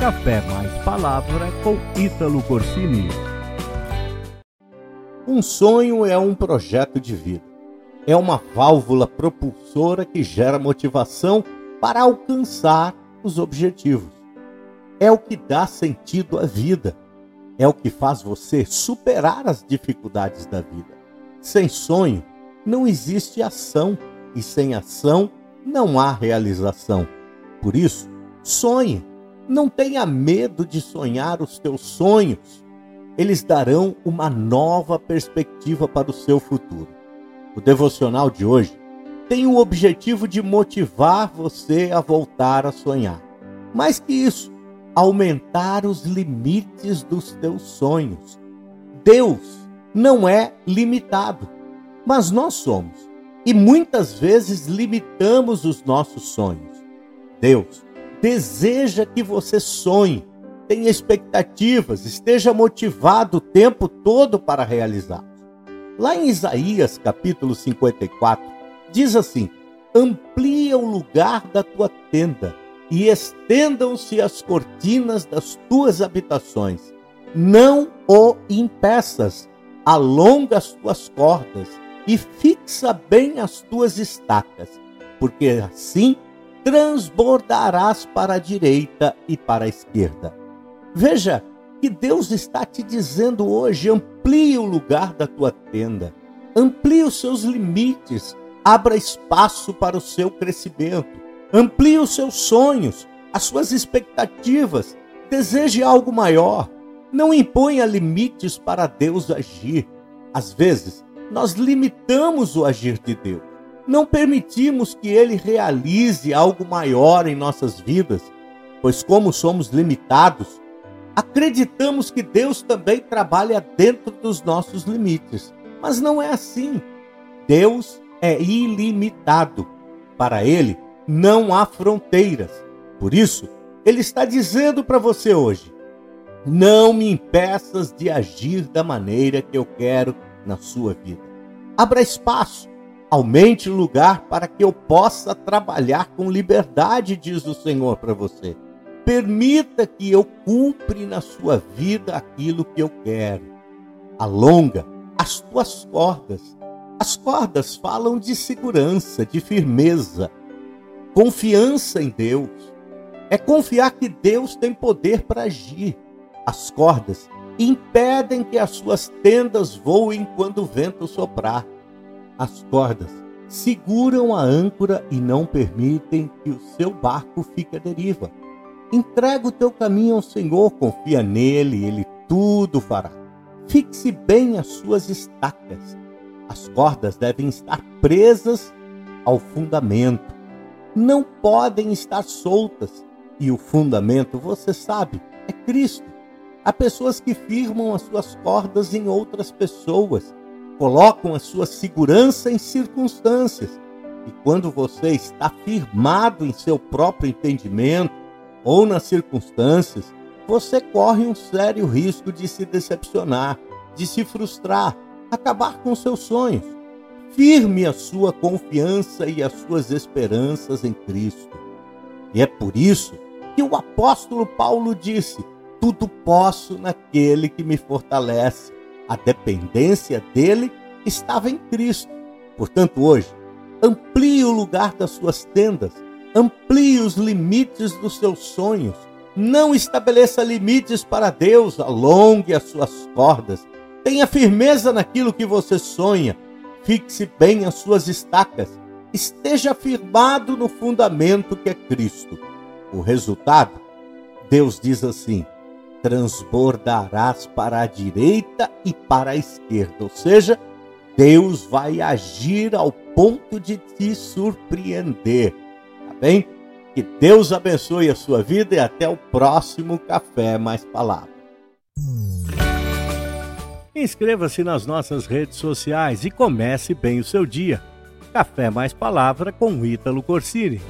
Café Mais Palavra com Ítalo Corsini. Um sonho é um projeto de vida. É uma válvula propulsora que gera motivação para alcançar os objetivos. É o que dá sentido à vida. É o que faz você superar as dificuldades da vida. Sem sonho, não existe ação, e sem ação, não há realização. Por isso, sonhe não tenha medo de sonhar os teus sonhos. Eles darão uma nova perspectiva para o seu futuro. O devocional de hoje tem o objetivo de motivar você a voltar a sonhar. Mais que isso, aumentar os limites dos teus sonhos. Deus não é limitado, mas nós somos. E muitas vezes limitamos os nossos sonhos. Deus deseja que você sonhe, tenha expectativas, esteja motivado o tempo todo para realizar. Lá em Isaías capítulo 54, diz assim: Amplia o lugar da tua tenda e estendam-se as cortinas das tuas habitações. Não o impeças, alonga as tuas cordas e fixa bem as tuas estacas, porque assim transbordarás para a direita e para a esquerda. Veja que Deus está te dizendo hoje: amplie o lugar da tua tenda, amplie os seus limites, abra espaço para o seu crescimento, amplie os seus sonhos, as suas expectativas, deseje algo maior. Não imponha limites para Deus agir. Às vezes, nós limitamos o agir de Deus não permitimos que Ele realize algo maior em nossas vidas, pois, como somos limitados, acreditamos que Deus também trabalha dentro dos nossos limites. Mas não é assim. Deus é ilimitado. Para Ele não há fronteiras. Por isso, Ele está dizendo para você hoje: não me impeças de agir da maneira que eu quero na sua vida. Abra espaço Aumente o lugar para que eu possa trabalhar com liberdade, diz o Senhor para você. Permita que eu cumpre na sua vida aquilo que eu quero. Alonga as tuas cordas. As cordas falam de segurança, de firmeza, confiança em Deus. É confiar que Deus tem poder para agir. As cordas impedem que as suas tendas voem quando o vento soprar as cordas seguram a âncora e não permitem que o seu barco fique à deriva. Entrega o teu caminho ao Senhor, confia nele, ele tudo fará. Fixe bem as suas estacas. As cordas devem estar presas ao fundamento. Não podem estar soltas. E o fundamento, você sabe, é Cristo. Há pessoas que firmam as suas cordas em outras pessoas colocam a sua segurança em circunstâncias. E quando você está firmado em seu próprio entendimento ou nas circunstâncias, você corre um sério risco de se decepcionar, de se frustrar, acabar com seus sonhos. Firme a sua confiança e as suas esperanças em Cristo. E é por isso que o apóstolo Paulo disse: Tudo posso naquele que me fortalece a dependência dele estava em Cristo. Portanto, hoje, amplie o lugar das suas tendas, amplie os limites dos seus sonhos. Não estabeleça limites para Deus, alongue as suas cordas. Tenha firmeza naquilo que você sonha. Fixe bem as suas estacas. Esteja firmado no fundamento que é Cristo. O resultado, Deus diz assim: transbordarás para a direita e para a esquerda. Ou seja, Deus vai agir ao ponto de te surpreender. Tá bem? Que Deus abençoe a sua vida e até o próximo Café Mais Palavra. Inscreva-se nas nossas redes sociais e comece bem o seu dia. Café Mais Palavra com Ítalo Corsini.